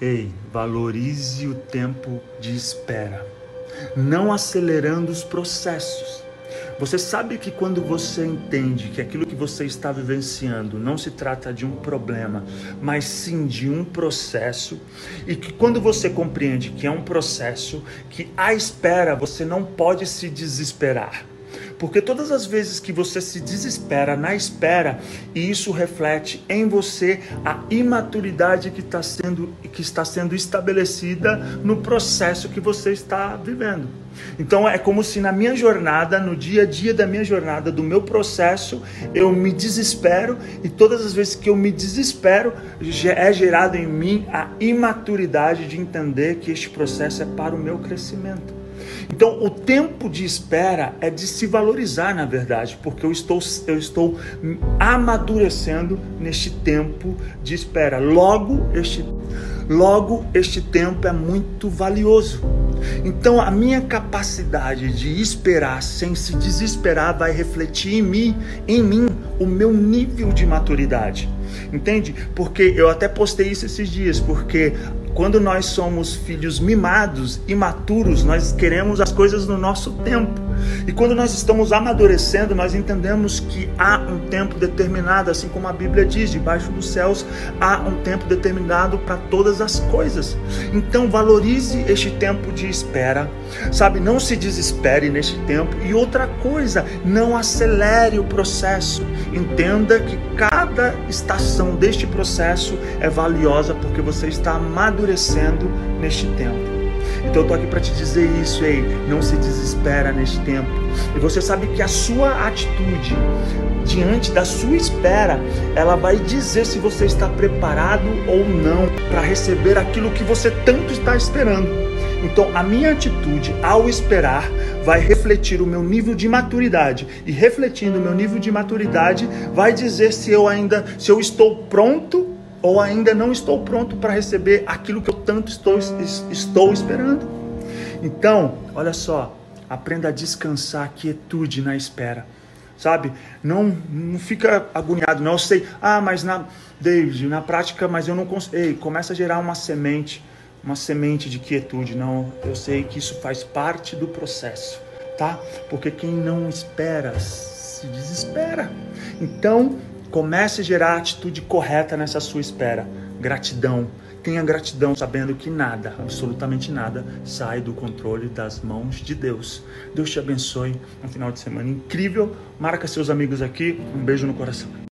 Ei, valorize o tempo de espera, não acelerando os processos. Você sabe que quando você entende que aquilo que você está vivenciando não se trata de um problema, mas sim de um processo, e que quando você compreende que é um processo, que à espera você não pode se desesperar. Porque todas as vezes que você se desespera na espera, e isso reflete em você a imaturidade que está sendo, que está sendo estabelecida no processo que você está vivendo. Então é como se na minha jornada, no dia a dia da minha jornada, do meu processo, eu me desespero e todas as vezes que eu me desespero, é gerado em mim a imaturidade de entender que este processo é para o meu crescimento. Então, o tempo de espera é de se valorizar, na verdade, porque eu estou, eu estou amadurecendo neste tempo de espera. Logo, este, logo, este tempo é muito valioso. Então, a minha capacidade de esperar sem se desesperar vai refletir em mim, em mim, o meu nível de maturidade. Entende? Porque eu até postei isso esses dias, porque quando nós somos filhos mimados, imaturos, nós queremos as coisas no nosso tempo. E quando nós estamos amadurecendo, nós entendemos que há um tempo determinado, assim como a Bíblia diz, debaixo dos céus há um tempo determinado para todas as coisas. Então valorize este tempo de espera, sabe? Não se desespere neste tempo. E outra coisa, não acelere o processo. Entenda que cada estação deste processo é valiosa porque você está amadurecendo neste tempo. Então eu tô aqui para te dizer isso aí, não se desespera neste tempo. E você sabe que a sua atitude diante da sua espera, ela vai dizer se você está preparado ou não para receber aquilo que você tanto está esperando. Então, a minha atitude ao esperar vai refletir o meu nível de maturidade e refletindo o meu nível de maturidade vai dizer se eu ainda se eu estou pronto ou ainda não estou pronto para receber aquilo que eu tanto estou, estou esperando. Então, olha só, aprenda a descansar, quietude na espera. Sabe? Não, não fica agoniado, não. Eu sei, ah, mas na, David, na prática, mas eu não consigo. Ei, começa a gerar uma semente, uma semente de quietude. Não, eu sei que isso faz parte do processo, tá? Porque quem não espera se desespera. Então, Comece a gerar a atitude correta nessa sua espera. Gratidão. Tenha gratidão sabendo que nada, absolutamente nada, sai do controle das mãos de Deus. Deus te abençoe. Um final de semana incrível. Marca seus amigos aqui. Um beijo no coração.